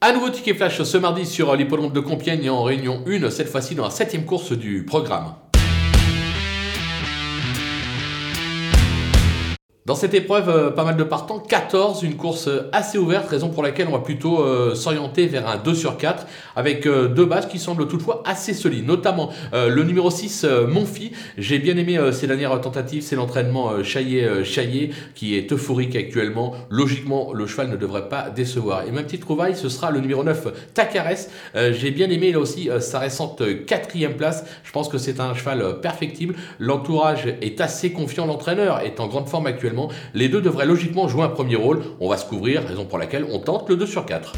Un nouveau ticket flash ce mardi sur l'hippodrome de Compiègne en réunion 1, cette fois-ci dans la septième course du programme. Dans cette épreuve, euh, pas mal de partants, 14, une course assez ouverte, raison pour laquelle on va plutôt euh, s'orienter vers un 2 sur 4, avec euh, deux bases qui semblent toutefois assez solides, notamment le numéro 6, Monfi. J'ai bien aimé ces dernières tentatives, c'est l'entraînement Chaillé-Chaillé, qui est euphorique actuellement. Logiquement, le cheval ne devrait pas décevoir. Et ma petite trouvaille, ce sera le numéro 9, Takares. J'ai bien aimé là aussi sa récente quatrième place. Je pense que c'est un cheval perfectible. L'entourage est assez confiant, l'entraîneur est en grande forme actuellement les deux devraient logiquement jouer un premier rôle. On va se couvrir, raison pour laquelle on tente le 2 sur 4.